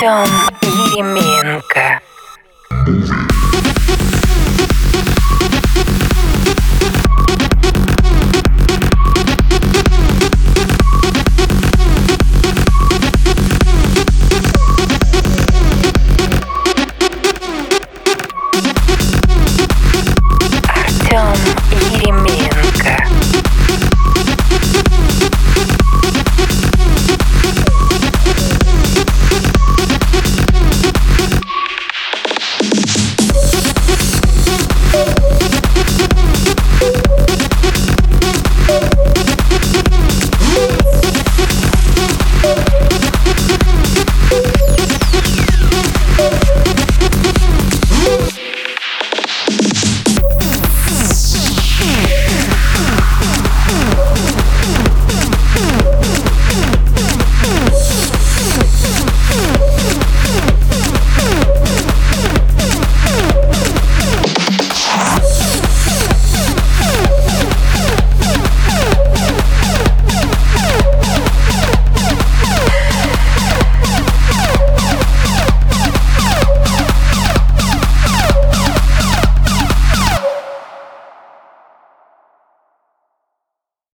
Артем Еременко.